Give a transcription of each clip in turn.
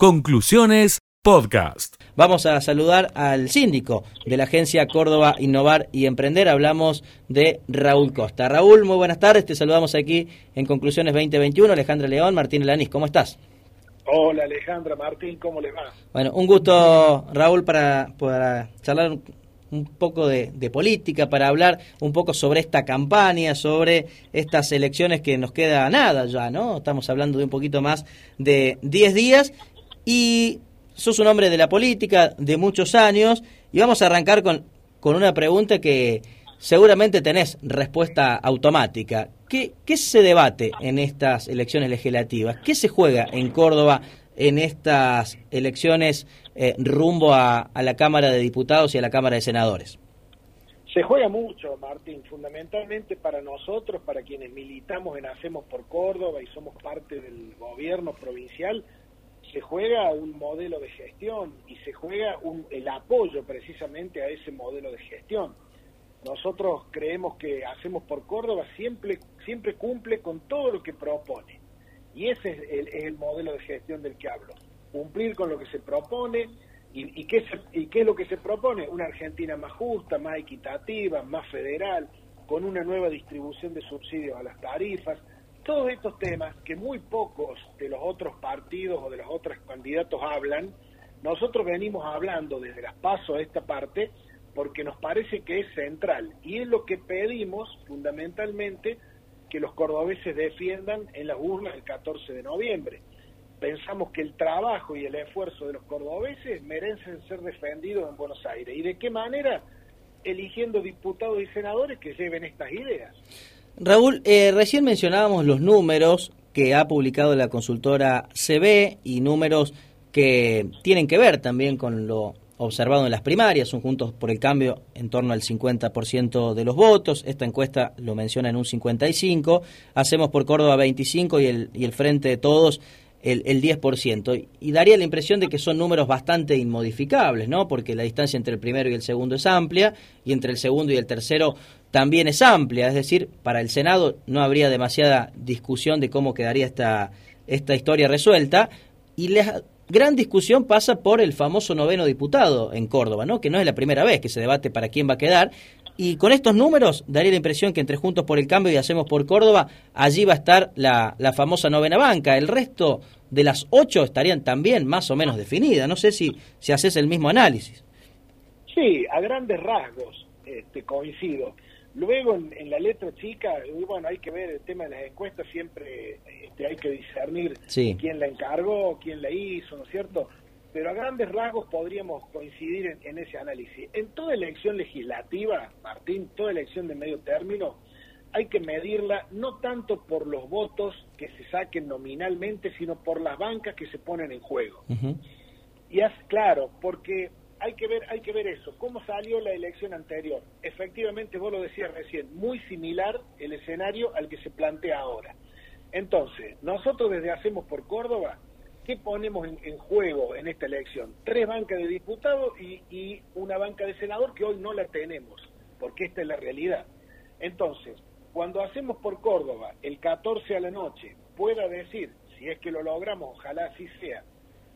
Conclusiones Podcast. Vamos a saludar al síndico de la agencia Córdoba Innovar y Emprender. Hablamos de Raúl Costa. Raúl, muy buenas tardes. Te saludamos aquí en Conclusiones 2021. Alejandra León, Martín Lanís, ¿cómo estás? Hola Alejandra, Martín, ¿cómo le va? Bueno, un gusto, Raúl, para, para charlar un poco de, de, política, para hablar un poco sobre esta campaña, sobre estas elecciones que nos queda nada ya, ¿no? Estamos hablando de un poquito más de 10 días y sos un hombre de la política de muchos años y vamos a arrancar con, con una pregunta que seguramente tenés respuesta automática. ¿Qué, ¿Qué se debate en estas elecciones legislativas? ¿Qué se juega en Córdoba en estas elecciones eh, rumbo a, a la Cámara de Diputados y a la Cámara de Senadores? Se juega mucho, Martín, fundamentalmente para nosotros, para quienes militamos en Hacemos por Córdoba y somos parte del gobierno provincial, se juega un modelo de gestión y se juega un, el apoyo precisamente a ese modelo de gestión. Nosotros creemos que Hacemos por Córdoba siempre, siempre cumple con todo lo que propone. Y ese es el, es el modelo de gestión del que hablo. Cumplir con lo que se propone. ¿Y, y, qué se, ¿Y qué es lo que se propone? Una Argentina más justa, más equitativa, más federal, con una nueva distribución de subsidios a las tarifas, todos estos temas que muy pocos de los otros partidos o de los otros candidatos hablan, nosotros venimos hablando desde las pasos a esta parte porque nos parece que es central y es lo que pedimos fundamentalmente que los cordobeses defiendan en las urnas el 14 de noviembre. Pensamos que el trabajo y el esfuerzo de los cordobeses merecen ser defendidos en Buenos Aires. ¿Y de qué manera? Eligiendo diputados y senadores que lleven estas ideas. Raúl, eh, recién mencionábamos los números que ha publicado la consultora CB y números que tienen que ver también con lo observado en las primarias, son juntos por el cambio en torno al 50% de los votos, esta encuesta lo menciona en un 55%, hacemos por Córdoba 25% y el, y el Frente de Todos el, el 10%. Y daría la impresión de que son números bastante inmodificables, ¿no? Porque la distancia entre el primero y el segundo es amplia y entre el segundo y el tercero también es amplia. Es decir, para el Senado no habría demasiada discusión de cómo quedaría esta, esta historia resuelta. Y la gran discusión pasa por el famoso noveno diputado en Córdoba, ¿no? Que no es la primera vez que se debate para quién va a quedar. Y con estos números daría la impresión que entre Juntos por el Cambio y Hacemos por Córdoba, allí va a estar la, la famosa novena banca. El resto de las ocho estarían también más o menos definidas. No sé si, si haces el mismo análisis. Sí, a grandes rasgos este, coincido. Luego en, en, la letra chica, bueno, hay que ver el tema de las encuestas, siempre este, hay que discernir sí. quién la encargó, quién la hizo, ¿no es cierto? Pero a grandes rasgos podríamos coincidir en, en ese análisis. En toda elección legislativa, Martín, toda elección de medio término, hay que medirla no tanto por los votos que se saquen nominalmente, sino por las bancas que se ponen en juego. Uh -huh. Y es claro, porque hay que ver, hay que ver eso, cómo salió la elección anterior. Efectivamente, vos lo decías recién, muy similar el escenario al que se plantea ahora. Entonces, nosotros desde Hacemos por Córdoba, ¿qué ponemos en, juego en esta elección? Tres bancas de diputados y, y una banca de senador que hoy no la tenemos, porque esta es la realidad. Entonces, cuando hacemos por Córdoba el 14 a la noche pueda decir, si es que lo logramos, ojalá así sea,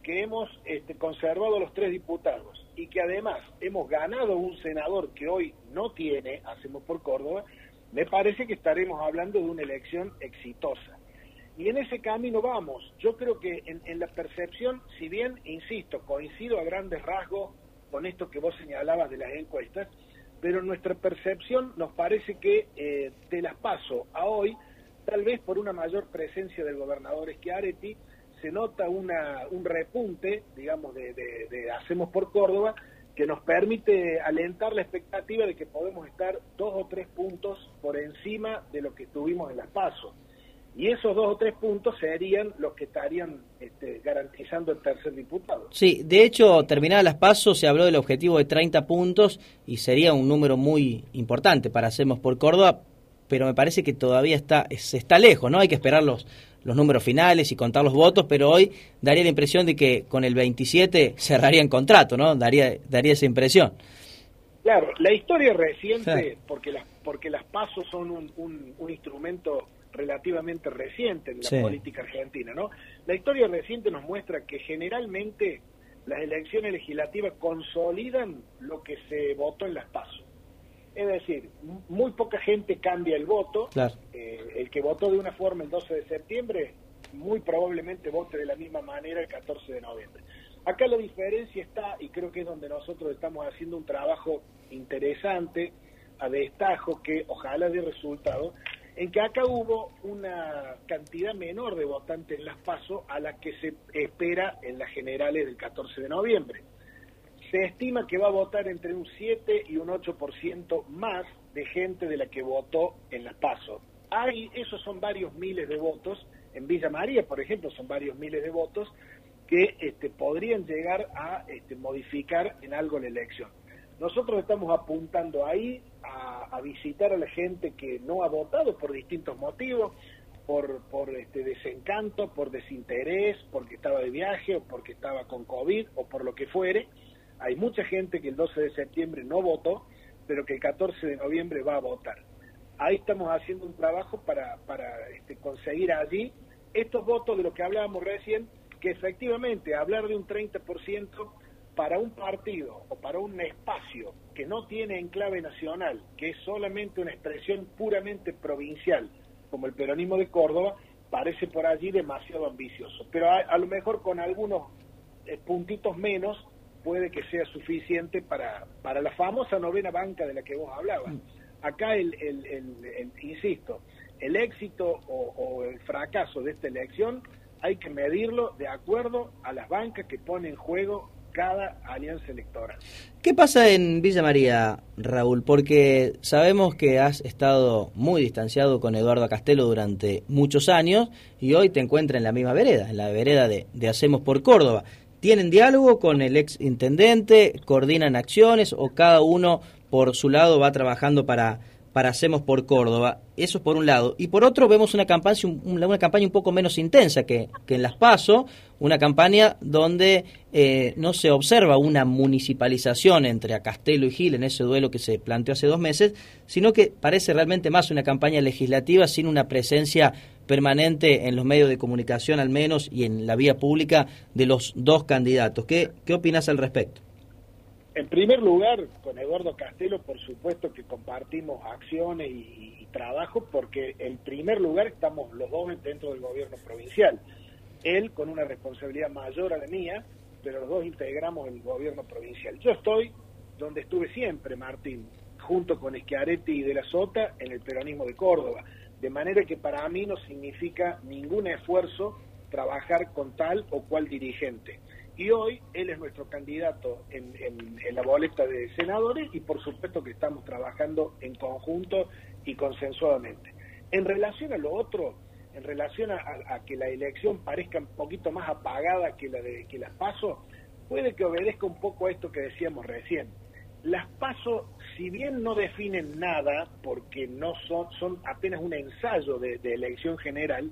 que hemos este, conservado los tres diputados y que además hemos ganado un senador que hoy no tiene, hacemos por Córdoba, me parece que estaremos hablando de una elección exitosa. Y en ese camino vamos. Yo creo que en, la percepción, si bien, insisto, coincido a grandes rasgos con esto que vos señalabas de las encuestas, pero nuestra percepción nos parece que eh, de las paso a hoy, tal vez por una mayor presencia del gobernador Schiaretti, se nota una, un repunte, digamos, de, Hacemos por Córdoba, que nos permite alentar la expectativa de que podemos estar dos o tres puntos por encima de lo que tuvimos en las pasos. Y esos dos o tres puntos serían los que estarían este, garantizando el tercer diputado. Sí, de hecho, terminadas las pasos, se habló del objetivo de 30 puntos y sería un número muy importante para Hacemos por Córdoba, pero me parece que todavía está, se está lejos, ¿no? Hay que esperar los, los números finales y contar los votos, pero hoy daría la impresión de que con el 27 cerrarían contrato, ¿no? Daría, daría esa impresión. Claro, la historia reciente, sí. porque, las, porque las pasos son un, un, un instrumento relativamente reciente en la sí. política argentina, ¿no? La historia reciente nos muestra que generalmente las elecciones legislativas consolidan lo que se votó en las pasos. Es decir, muy poca gente cambia el voto. Eh, el que votó de una forma el 12 de septiembre, muy probablemente vote de la misma manera el 14 de noviembre. Acá la diferencia está, y creo que es donde nosotros estamos haciendo un trabajo interesante, a destajo, que ojalá dé resultado, en que acá hubo una cantidad menor de votantes en las PASO a la que se espera en las generales del 14 de noviembre. Se estima que va a votar entre un 7 y un 8% más de gente de la que votó en las PASO. Hay, esos son varios miles de votos, en Villa María, por ejemplo, son varios miles de votos que este, podrían llegar a este, modificar en algo la elección. Nosotros estamos apuntando ahí a, visitar a la gente que no ha votado por distintos motivos, por, por este desencanto, por desinterés, porque estaba de viaje o porque estaba con COVID o por lo que fuere. Hay mucha gente que el 12 de septiembre no votó, pero que el 14 de noviembre va a votar. Ahí estamos haciendo un trabajo para, para este, conseguir allí estos votos de lo que hablábamos recién, que efectivamente hablar de un 30% para un partido o para un espacio que no tiene enclave nacional, que es solamente una expresión puramente provincial, como el peronismo de Córdoba, parece por allí demasiado ambicioso. Pero a, lo mejor con algunos eh, puntitos menos puede que sea suficiente para, para la famosa novena banca de la que vos hablabas. Acá, el, el, insisto, el éxito o, o el fracaso de esta elección hay que medirlo de acuerdo a las bancas que ponen en juego cada alianza electoral. ¿Qué pasa en Villa María, Raúl? Porque sabemos que has estado muy distanciado con Eduardo Castelo durante muchos años y hoy te encuentras en la misma vereda, en la vereda de Hacemos por Córdoba. ¿Tienen diálogo con el ex intendente? ¿Coordinan acciones o cada uno por su lado va trabajando para para Hacemos por Córdoba. Eso por un lado. Y por otro vemos una campaña, una campaña un poco menos intensa que, que en Las Paso, una campaña donde eh, no se observa una municipalización entre Castelo y Gil en ese duelo que se planteó hace dos meses, sino que parece realmente más una campaña legislativa sin una presencia permanente en los medios de comunicación al menos y en la vía pública de los dos candidatos. ¿Qué, qué opinas al respecto? En primer lugar, con Eduardo Castelo, por supuesto que compartimos acciones y, trabajo, porque en primer lugar estamos los dos dentro del gobierno provincial. Él con una responsabilidad mayor a la mía, pero los dos integramos el gobierno provincial. Yo estoy donde estuve siempre, Martín, junto con Schiaretti y de la Sota en el peronismo de Córdoba. De manera que para mí no significa ningún esfuerzo trabajar con tal o cual dirigente y hoy él es nuestro candidato en, la boleta de senadores y por supuesto que estamos trabajando en conjunto y consensuadamente. En relación a lo otro, en relación a, que la elección parezca un poquito más apagada que la de que las paso, puede que obedezca un poco a esto que decíamos recién. Las paso, si bien no definen nada, porque no son, son apenas un ensayo de elección general,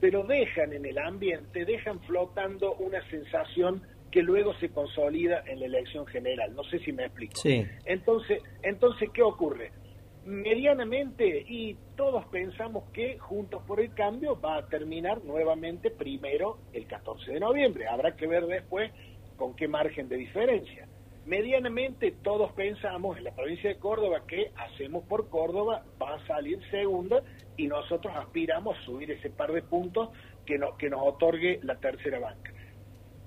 pero dejan en el ambiente, dejan flotando una sensación que luego se consolida en la elección general. No sé si me explico. Entonces, entonces, ¿qué ocurre? Medianamente, y todos pensamos que Juntos por el Cambio va a terminar nuevamente primero el 14 de noviembre. Habrá que ver después con qué margen de diferencia. Medianamente todos pensamos en la provincia de Córdoba que hacemos por Córdoba va a salir segunda y nosotros aspiramos a subir ese par de puntos que, que nos otorgue la tercera banca.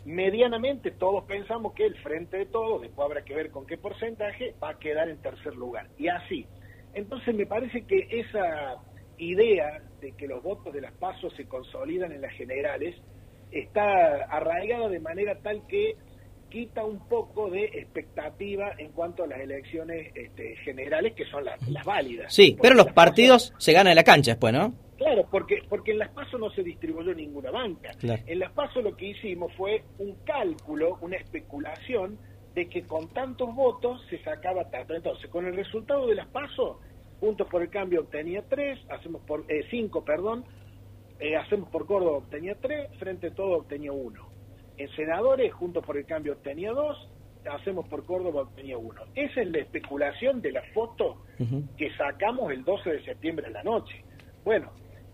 Medianamente todos pensamos que el frente de todos, después habrá que ver con qué porcentaje, va a quedar en tercer lugar. Y así. Entonces me parece que esa idea de que los votos de las pasos se consolidan en las generales está arraigada de manera tal que quita un poco de expectativa en cuanto a las elecciones este, generales, que son las, válidas. Sí, pero los partidos se ganan en la cancha después, ¿no? Claro, porque, porque en las PASO no se distribuyó ninguna banca. En las PASO lo que hicimos fue un cálculo, una especulación de que con tantos votos se sacaba tanto. Entonces, con el resultado de las PASO, Juntos por el Cambio obtenía tres, hacemos por eh, cinco, perdón, eh, hacemos por Córdoba obtenía tres, Frente a Todo obtenía uno en senadores, junto por el Cambio tenía dos, Hacemos por Córdoba tenía uno. Esa es la especulación de la foto que sacamos el 12 de septiembre en la noche. Bueno,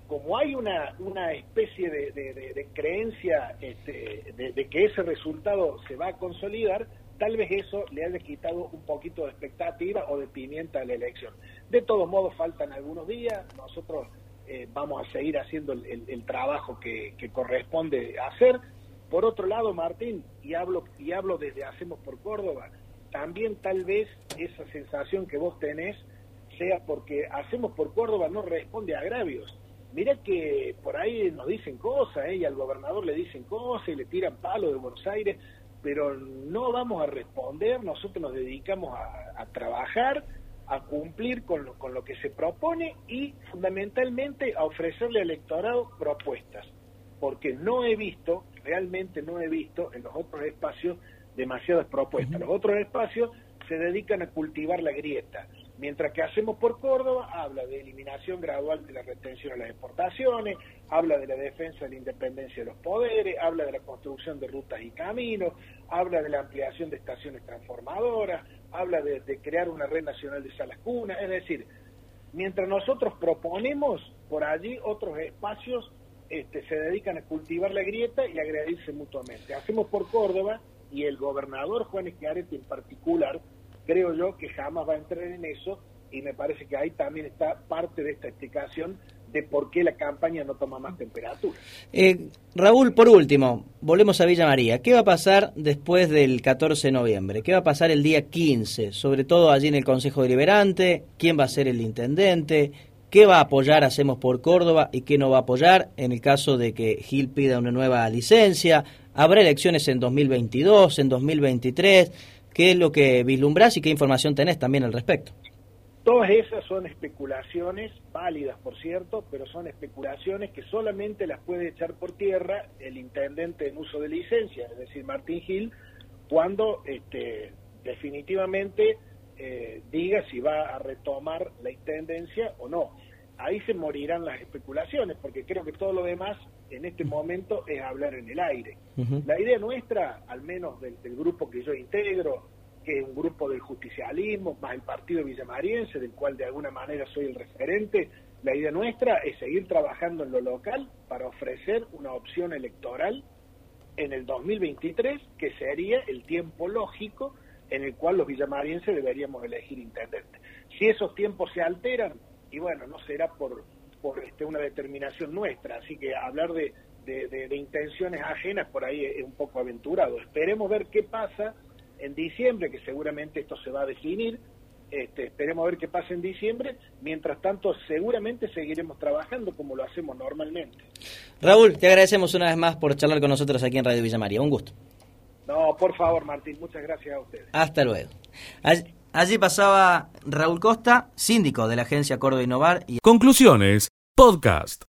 como hay una, una especie de, creencia este, de, que ese resultado se va a consolidar, tal vez eso le haya quitado un poquito de expectativa o de pimienta a la elección. De todos modos, faltan algunos días, nosotros eh, vamos a seguir haciendo el, trabajo que, corresponde hacer. Por otro lado, Martín, y hablo, y hablo desde Hacemos por Córdoba, también tal vez esa sensación que vos tenés sea porque Hacemos por Córdoba no responde a agravios. Mira que por ahí nos dicen cosas, ¿eh? y al gobernador le dicen cosas y le tiran palo de Buenos Aires, pero no vamos a responder, nosotros nos dedicamos a trabajar, a cumplir con lo, con lo que se propone y fundamentalmente a ofrecerle al electorado propuestas, porque no he visto, realmente no he visto en los otros espacios demasiadas propuestas. Los otros espacios se dedican a cultivar la grieta, mientras que hacemos por Córdoba habla de eliminación gradual de la retención a las exportaciones, habla de la defensa de la independencia de los poderes, habla de la construcción de rutas y caminos, habla de la ampliación de estaciones transformadoras, habla de, crear una red nacional de salas cunas, es decir, mientras nosotros proponemos por allí otros espacios este, se dedican a cultivar la grieta y agredirse mutuamente. Hacemos por Córdoba y el gobernador Juan Esquiarete en particular, creo yo que jamás va a entrar en eso y me parece que ahí también está parte de esta explicación de por qué la campaña no toma más temperatura. Eh, Raúl, por último, volvemos a Villa María. ¿Qué va a pasar después del 14 de noviembre? ¿Qué va a pasar el día 15? Sobre todo allí en el Consejo Deliberante, ¿quién va a ser el intendente? ¿Qué va a apoyar Hacemos por Córdoba y qué no va a apoyar en el caso de que Gil pida una nueva licencia? ¿Habrá elecciones en 2022, en 2023? ¿Qué es lo que vislumbrás y qué información tenés también al respecto? Todas esas son especulaciones, válidas por cierto, pero son especulaciones que solamente las puede echar por tierra el intendente en uso de licencia, es decir, Martín Gil, cuando este, definitivamente eh, diga si va a retomar la intendencia o no. Ahí se morirán las especulaciones, porque creo que todo lo demás en este momento es hablar en el aire. La idea nuestra, al menos del grupo que yo integro, que es un grupo del justicialismo, más el partido villamariense, del cual de alguna manera soy el referente, la idea nuestra es seguir trabajando en lo local para ofrecer una opción electoral en el 2023, que sería el tiempo lógico en el cual los villamarienses deberíamos elegir intendente. Si esos tiempos se alteran, y bueno, no será por, por este, una determinación nuestra, así que hablar de, de intenciones ajenas por ahí es un poco aventurado. Esperemos ver qué pasa en diciembre, que seguramente esto se va a definir. Este, esperemos a ver qué pasa en diciembre. Mientras tanto, seguramente seguiremos trabajando como lo hacemos normalmente. Raúl, te agradecemos una vez más por charlar con nosotros aquí en Radio Villa María. Un gusto. No, por favor, Martín. Muchas gracias a ustedes. Hasta luego. Allí, pasaba Raúl Costa, síndico de la agencia Córdoba Innovar. Y... Conclusiones, podcast.